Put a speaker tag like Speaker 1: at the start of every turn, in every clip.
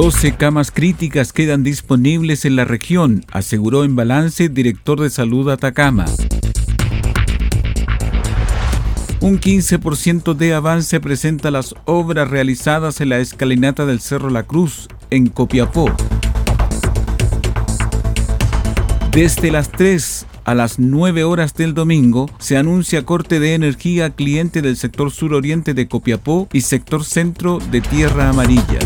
Speaker 1: 12 camas críticas quedan disponibles en la región, aseguró en balance director de salud Atacama. Un 15% de avance presenta las obras realizadas en la escalinata del Cerro La Cruz, en Copiapó. Desde las 3 a las 9 horas del domingo se anuncia corte de energía a cliente del sector suroriente de Copiapó y sector centro de Tierra Amarilla.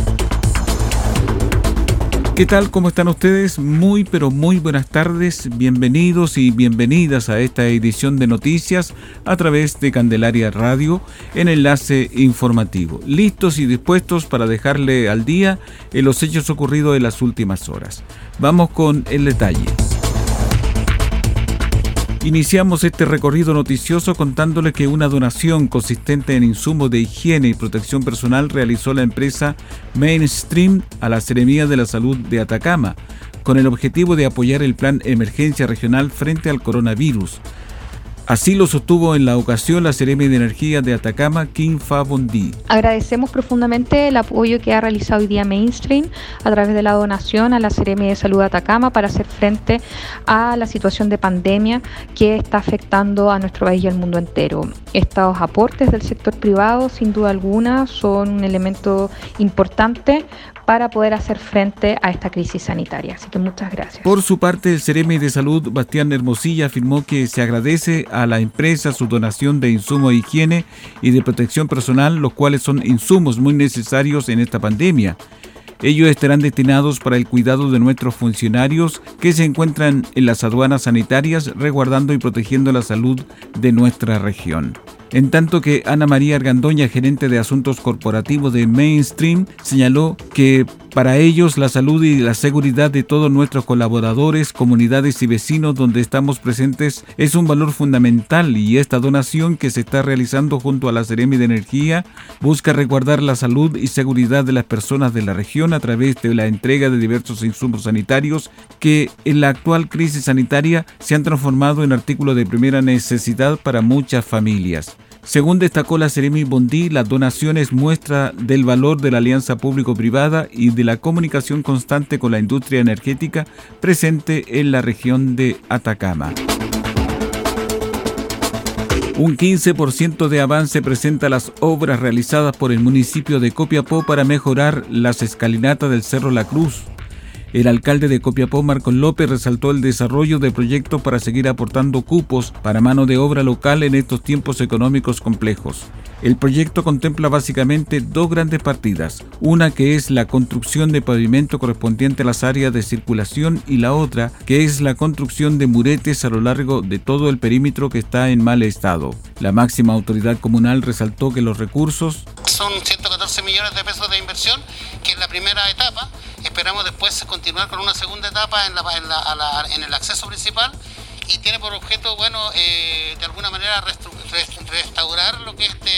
Speaker 1: ¿Qué tal? ¿Cómo están ustedes? Muy pero muy buenas tardes, bienvenidos y bienvenidas a esta edición de noticias a través de Candelaria Radio en enlace informativo. Listos y dispuestos para dejarle al día en los hechos ocurridos en las últimas horas. Vamos con el detalle. Iniciamos este recorrido noticioso contándole que una donación consistente en insumos de higiene y protección personal realizó la empresa Mainstream a la Seremía de la Salud de Atacama, con el objetivo de apoyar el plan emergencia regional frente al coronavirus. Así lo sostuvo en la ocasión la Seremi de Energía de Atacama, Kim Fa Bondi.
Speaker 2: Agradecemos profundamente el apoyo que ha realizado hoy día Mainstream a través de la donación a la Seremi de Salud de Atacama para hacer frente a la situación de pandemia que está afectando a nuestro país y al mundo entero. Estos aportes del sector privado, sin duda alguna, son un elemento importante para poder hacer frente a esta crisis sanitaria. Así que muchas gracias.
Speaker 1: Por su parte, el Ceremi de Salud, Bastián Hermosilla, afirmó que se agradece a la empresa su donación de insumos de higiene y de protección personal, los cuales son insumos muy necesarios en esta pandemia. Ellos estarán destinados para el cuidado de nuestros funcionarios que se encuentran en las aduanas sanitarias, resguardando y protegiendo la salud de nuestra región en tanto que Ana María Argandoña, gerente de asuntos corporativos de Mainstream, señaló que para ellos la salud y la seguridad de todos nuestros colaboradores, comunidades y vecinos donde estamos presentes es un valor fundamental y esta donación que se está realizando junto a la Seremi de Energía busca resguardar la salud y seguridad de las personas de la región a través de la entrega de diversos insumos sanitarios que en la actual crisis sanitaria se han transformado en artículos de primera necesidad para muchas familias. Según destacó la Seremi Bondi, las donaciones muestra del valor de la alianza público-privada y de la comunicación constante con la industria energética presente en la región de Atacama. Un 15% de avance presenta las obras realizadas por el municipio de Copiapó para mejorar las escalinatas del Cerro La Cruz, el alcalde de Copiapó, Marcos López, resaltó el desarrollo de proyectos para seguir aportando cupos para mano de obra local en estos tiempos económicos complejos. El proyecto contempla básicamente dos grandes partidas, una que es la construcción de pavimento correspondiente a las áreas de circulación y la otra que es la construcción de muretes a lo largo de todo el perímetro que está en mal estado. La máxima autoridad comunal resaltó que los recursos
Speaker 3: son 114 millones de pesos de inversión, que es la primera etapa, Esperamos después continuar con una segunda etapa en, el acceso principal y tiene por objeto, bueno, eh, de alguna manera restaurar lo que este,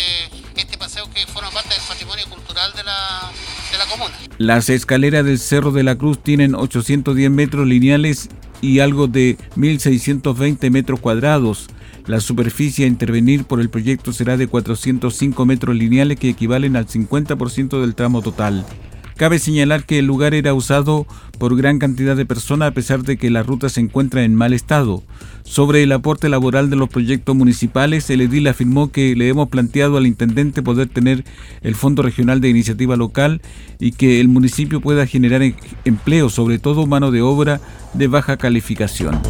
Speaker 3: este paseo que forma parte del patrimonio cultural de la, de la comuna.
Speaker 1: Las escaleras del Cerro de la Cruz tienen 810 metros lineales y algo de 1.620 metros cuadrados. La superficie a intervenir por el proyecto será de 405 metros lineales que equivalen al 50% del tramo total. Cabe señalar que el lugar era usado por gran cantidad de personas a pesar de que la ruta se encuentra en mal estado. Sobre el aporte laboral de los proyectos municipales, el edil afirmó que le hemos planteado al intendente poder tener el Fondo Regional de Iniciativa Local y que el municipio pueda generar em-, empleo, sobre todo mano de obra de baja calificación.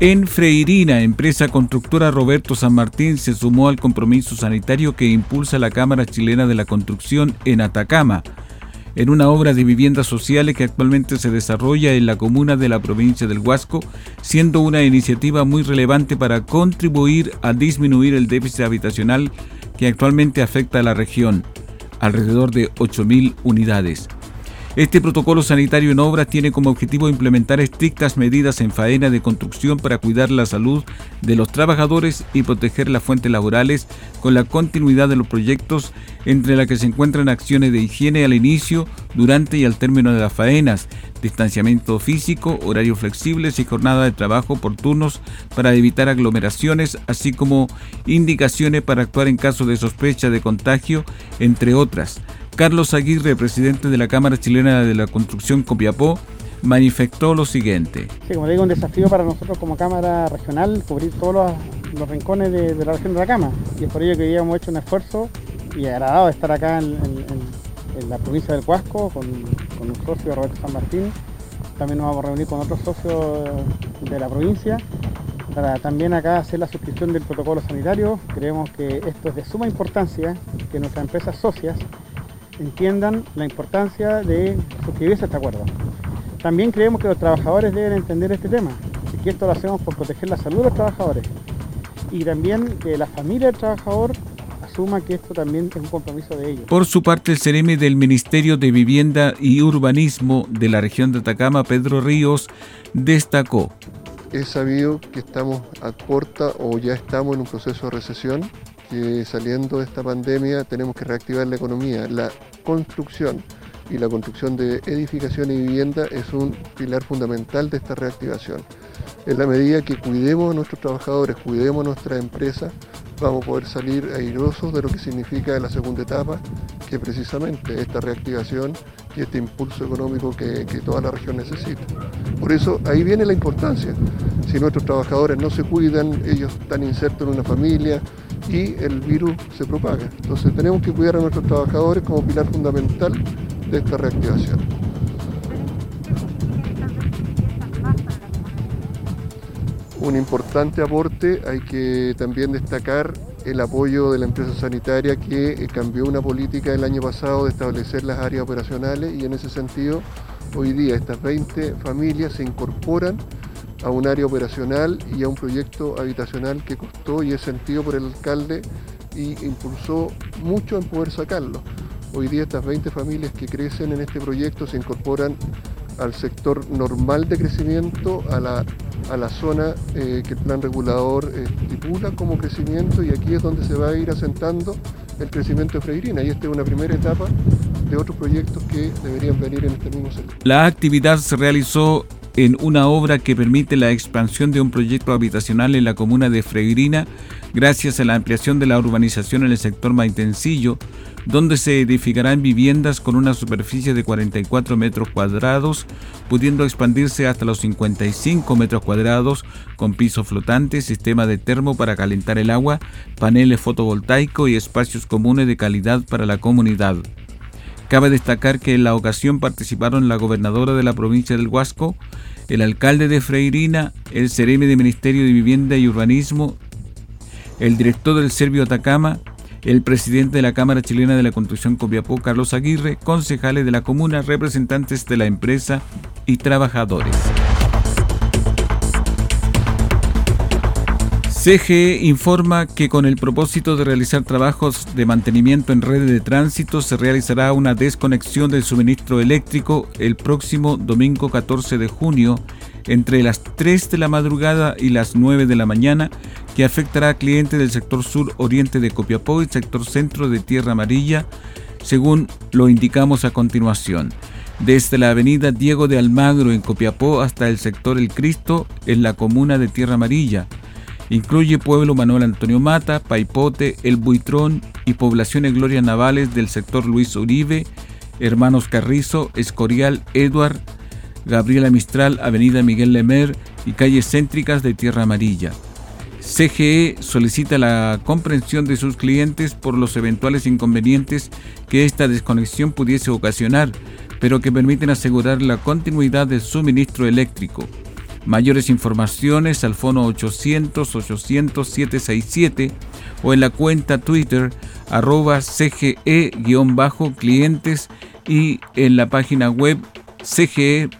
Speaker 1: En Freirina, empresa constructora Roberto San Martín se sumó al compromiso sanitario que impulsa la Cámara Chilena de la Construcción en Atacama, en una obra de viviendas sociales que actualmente se desarrolla en la comuna de la provincia del Huasco, siendo una iniciativa muy relevante para contribuir a disminuir el déficit habitacional que actualmente afecta a la región, alrededor de 8.000 unidades. Este protocolo sanitario en obras tiene como objetivo implementar estrictas medidas en faena de construcción para cuidar la salud de los trabajadores y proteger las fuentes laborales con la continuidad de los proyectos, entre las que se encuentran acciones de higiene al inicio, durante y al término de las faenas, distanciamiento físico, horarios flexibles y jornada de trabajo por turnos para evitar aglomeraciones, así como indicaciones para actuar en caso de sospecha de contagio, entre otras. Carlos Aguirre, presidente de la Cámara Chilena de la Construcción Copiapó, manifestó lo siguiente.
Speaker 4: Sí, como digo, un desafío para nosotros como Cámara Regional cubrir todos los, rincones de, la región de la Cama y es por ello que hoy hemos hecho un esfuerzo y agradado de estar acá en, la provincia del Cuasco con, con un socio Roberto San Martín. También nos vamos a reunir con otros socios de la provincia para también acá hacer la suscripción del protocolo sanitario. Creemos que esto es de suma importancia, que nuestras empresas socias entiendan la importancia de suscribirse a este acuerdo. También creemos que los trabajadores deben entender este tema, y que esto lo hacemos por proteger la salud de los trabajadores. Y también que la familia del trabajador asuma que esto también es un compromiso de ellos.
Speaker 1: Por su parte, el CEREMI del Ministerio de Vivienda y Urbanismo de la región de Atacama, Pedro Ríos, destacó.
Speaker 5: Es sabido que estamos a puerta o ya estamos en un proceso de recesión que saliendo de esta pandemia tenemos que reactivar la economía. La construcción y la construcción de edificación y vivienda es un pilar fundamental de esta reactivación. En la medida que cuidemos a nuestros trabajadores, cuidemos a nuestra empresa, vamos a poder salir airosos de lo que significa la segunda etapa, que precisamente esta reactivación y este impulso económico que, que toda la región necesita. Por eso ahí viene la importancia. Si nuestros trabajadores no se cuidan, ellos están insertos en una familia, y el virus se propaga. Entonces tenemos que cuidar a nuestros trabajadores como pilar fundamental de esta reactivación. Un importante aporte, hay que también destacar el apoyo de la empresa sanitaria que eh, cambió una política el año pasado de establecer las áreas operacionales y en ese sentido hoy día estas 20 familias se incorporan a un área operacional y a un proyecto habitacional que costó y es sentido por el alcalde y impulsó mucho en poder sacarlo. Hoy día estas 20 familias que crecen en este proyecto se incorporan al sector normal de crecimiento, a la, a la zona eh, que el plan regulador estipula como crecimiento y aquí es donde se va a ir asentando el crecimiento de Freirina y esta es una primera etapa de otros proyectos que deberían venir en este mismo sector.
Speaker 1: La actividad se realizó en una obra que permite la expansión de un proyecto habitacional en la comuna de Freirina gracias a la ampliación de la urbanización en el sector Maitencillo, donde se edificarán viviendas con una superficie de 44 metros cuadrados, pudiendo expandirse hasta los 55 metros cuadrados, con piso flotante, sistema de termo para calentar el agua, paneles fotovoltaicos y espacios comunes de calidad para la comunidad. Cabe destacar que en la ocasión participaron la gobernadora de la provincia del Huasco, el alcalde de Freirina, el CEREME de Ministerio de Vivienda y Urbanismo, el director del Servio Atacama, el presidente de la Cámara Chilena de la Construcción Copiapó, Carlos Aguirre, concejales de la comuna, representantes de la empresa y trabajadores. CGE informa que con el propósito de realizar trabajos de mantenimiento en redes de tránsito se realizará una desconexión del suministro eléctrico el próximo domingo 14 de junio entre las 3 de la madrugada y las 9 de la mañana que afectará a clientes del sector sur oriente de Copiapó y sector centro de Tierra Amarilla, según lo indicamos a continuación. Desde la avenida Diego de Almagro en Copiapó hasta el sector El Cristo en la comuna de Tierra Amarilla, Incluye pueblo Manuel Antonio Mata, Paipote, El Buitrón y poblaciones Glorias Navales del sector Luis Uribe, Hermanos Carrizo, Escorial, Edward, Gabriela Mistral, Avenida Miguel Lemer y calles céntricas de Tierra Amarilla. CGE solicita la comprensión de sus clientes por los eventuales inconvenientes que esta desconexión pudiese ocasionar, pero que permiten asegurar la continuidad del suministro eléctrico. Mayores informaciones al fono 800-800-767 o en la cuenta Twitter arroba CGE-clientes y en la página web cge.cl.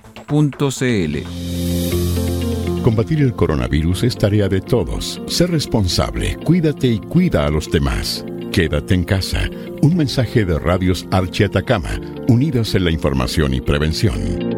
Speaker 6: Combatir el coronavirus es tarea de todos. Sé responsable, cuídate y cuida a los demás. Quédate en casa. Un mensaje de Radios Archi Atacama, unidos en la información y prevención.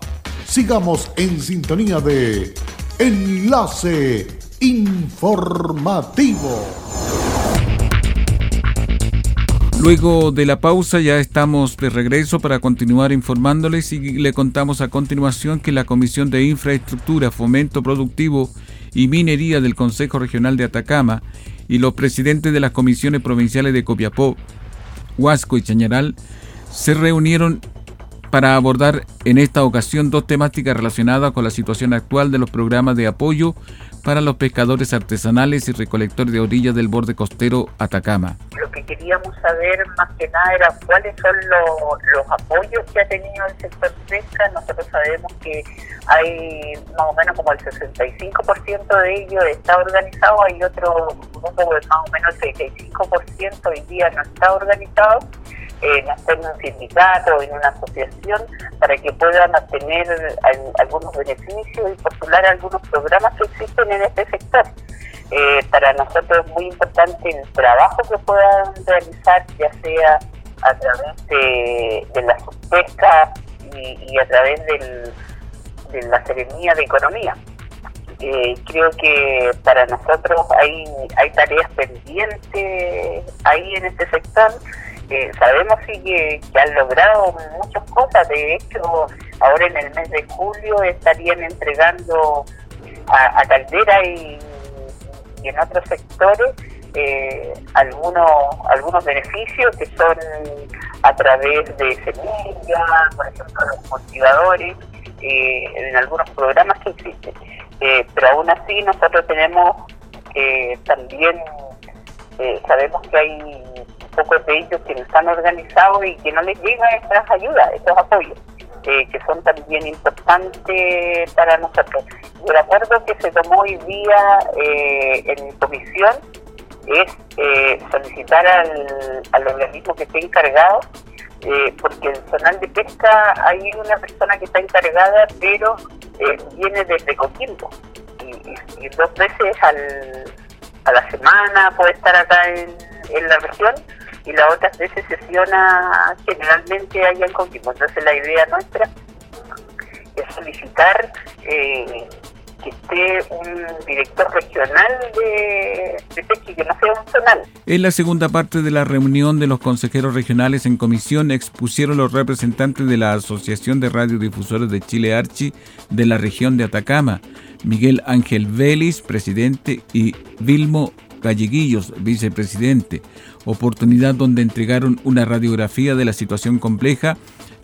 Speaker 6: sigamos en sintonía de Enlace Informativo.
Speaker 1: Luego de la pausa ya estamos de regreso para continuar informándoles y le contamos a continuación que la Comisión de Infraestructura, Fomento Productivo y Minería del Consejo Regional de Atacama y los presidentes de las comisiones provinciales de Copiapó, Huasco y Chañaral se reunieron para abordar en esta ocasión dos temáticas relacionadas con la situación actual de los programas de apoyo para los pescadores artesanales y recolectores de orillas del borde costero Atacama.
Speaker 7: Lo que queríamos saber más que nada era cuáles son los, apoyos que ha tenido el sector pesca. Nosotros sabemos que hay más o menos como el 65% de ellos está organizado, hay otro grupo más o menos el 65% hoy día no está organizado en hacer un sindicato o en una asociación para que puedan obtener algunos beneficios y postular algunos programas que existen en este sector. Eh, para nosotros es muy importante el trabajo que puedan realizar, ya sea a través de, la pesca y, a través de la Serenía de Economía. Eh, creo que para nosotros hay, hay tareas pendientes ahí en este sector sabemos sí que, han logrado muchas cosas. De hecho, ahora en el mes de julio estarían entregando a, Caldera y, en otros sectores eh, algunos algunos beneficios que son a través de semillas, por ejemplo, los cultivadores, eh, en algunos programas que existen. Eh, pero aún así nosotros tenemos también, sabemos que hay pocos de ellos que no están organizados y que no les llegan estas ayudas, estos apoyos, eh, que son también importantes para nosotros. el acuerdo que se tomó hoy día eh, en comisión es eh, solicitar al, al, organismo que esté encargado, porque el zonal de pesca hay una persona que está encargada, pero viene desde Coquimbo. Y, dos veces al, a la semana puede estar acá en, en la región y las otras veces sesiona generalmente allá en Coquimbo. Entonces la idea nuestra es solicitar eh, que esté un director regional de, de que no sea un zonal.
Speaker 1: En la segunda parte de la reunión de los consejeros regionales en comisión expusieron los representantes de la Asociación de Radiodifusores de Chile Archi de la región de Atacama, Miguel Ángel Vélez, presidente, y Vilmo Galleguillos, vicepresidente, oportunidad donde entregaron una radiografía de la situación compleja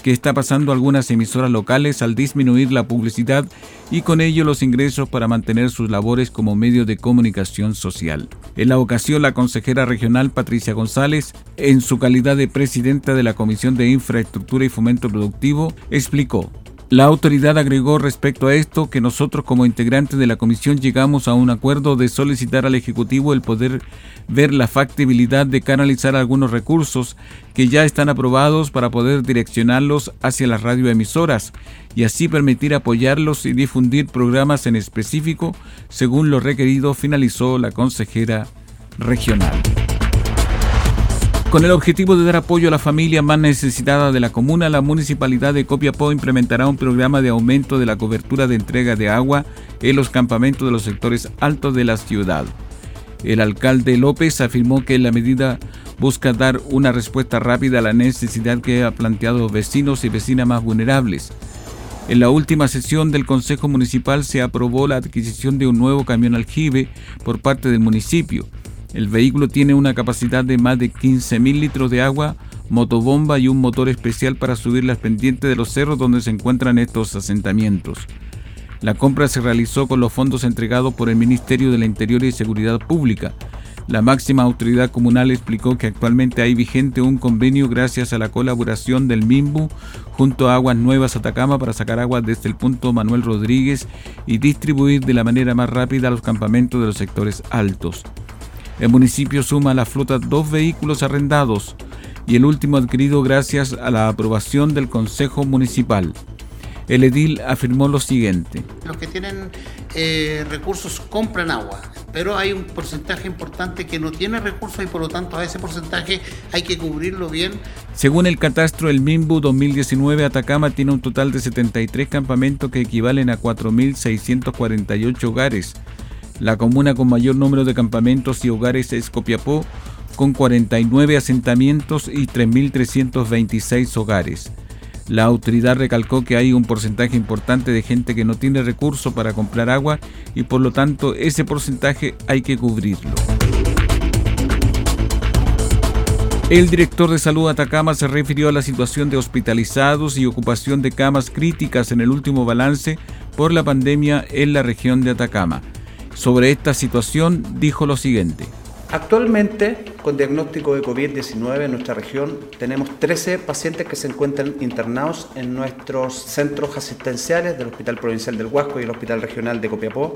Speaker 1: que está pasando algunas emisoras locales al disminuir la publicidad y con ello los ingresos para mantener sus labores como medio de comunicación social. En la ocasión, la consejera regional Patricia González, en su calidad de presidenta de la Comisión de Infraestructura y Fomento Productivo, explicó la autoridad agregó respecto a esto que nosotros como integrantes de la comisión llegamos a un acuerdo de solicitar al Ejecutivo el poder ver la factibilidad de canalizar algunos recursos que ya están aprobados para poder direccionarlos hacia las radioemisoras y así permitir apoyarlos y difundir programas en específico según lo requerido, finalizó la consejera regional. Con el objetivo de dar apoyo a la familia más necesitada de la comuna, la municipalidad de Copiapó implementará un programa de aumento de la cobertura de entrega de agua en los campamentos de los sectores altos de la ciudad. El alcalde López afirmó que la medida busca dar una respuesta rápida a la necesidad que ha planteado vecinos y vecinas más vulnerables. En la última sesión del Consejo Municipal se aprobó la adquisición de un nuevo camión aljibe por parte del municipio el vehículo tiene una capacidad de más de 15.000 litros de agua, motobomba y un motor especial para subir las pendientes de los cerros donde se encuentran estos asentamientos. La compra se realizó con los fondos entregados por el Ministerio de la Interior y Seguridad Pública. La máxima autoridad comunal explicó que actualmente hay vigente un convenio gracias a la colaboración del MIMBU junto a Aguas Nuevas Atacama para sacar agua desde el punto Manuel Rodríguez y distribuir de la manera más rápida a los campamentos de los sectores altos. El municipio suma a la flota dos vehículos arrendados y el último adquirido gracias a la aprobación del Consejo Municipal. El edil afirmó lo siguiente.
Speaker 3: Los que tienen eh, recursos compran agua, pero hay un porcentaje importante que no tiene recursos y por lo tanto a ese porcentaje hay que cubrirlo bien.
Speaker 1: Según el catastro el MIMBU 2019, Atacama tiene un total de 73 campamentos que equivalen a 4.648 hogares la comuna con mayor número de campamentos y hogares es Copiapó, con 49 asentamientos y 3.326 hogares. La autoridad recalcó que hay un porcentaje importante de gente que no tiene recursos para comprar agua y por lo tanto ese porcentaje hay que cubrirlo. El director de salud Atacama se refirió a la situación de hospitalizados y ocupación de camas críticas en el último balance por la pandemia en la región de Atacama. Sobre esta situación dijo lo siguiente.
Speaker 8: Actualmente, con diagnóstico de COVID-19 en nuestra región, tenemos 13 pacientes que se encuentran internados en nuestros centros asistenciales del Hospital Provincial del Huasco y el Hospital Regional de Copiapó.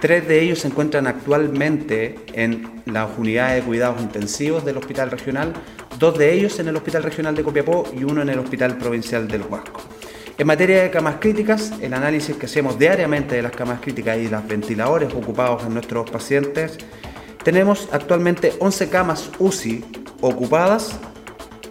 Speaker 8: Tres de ellos se encuentran actualmente en las unidades de cuidados intensivos del Hospital Regional, dos de ellos en el Hospital Regional de Copiapó y uno en el Hospital Provincial del Huasco. En materia de camas críticas, el análisis que hacemos diariamente de las camas críticas y los ventiladores ocupados en nuestros pacientes, tenemos actualmente 11 camas UCI ocupadas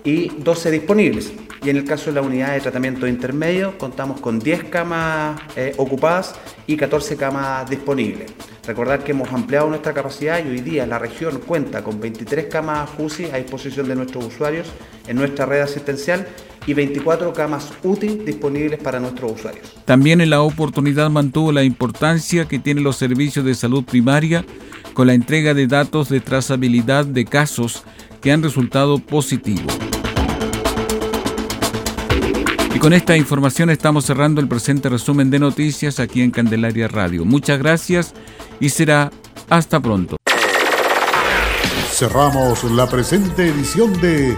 Speaker 8: y 12 disponibles. Y en el caso de la unidad de tratamiento intermedio, contamos con 10 camas eh, ocupadas y 14 camas disponibles. Recordar que hemos ampliado nuestra capacidad y hoy día la región cuenta con 23 camas UCI a disposición de nuestros usuarios en nuestra red asistencial y 24 camas útiles disponibles para nuestros usuarios.
Speaker 1: También en la oportunidad mantuvo la importancia que tienen los servicios de salud primaria con la entrega de datos de trazabilidad de casos que han resultado positivos. Y con esta información estamos cerrando el presente resumen de noticias aquí en Candelaria Radio. Muchas gracias y será hasta pronto.
Speaker 6: Cerramos la presente edición de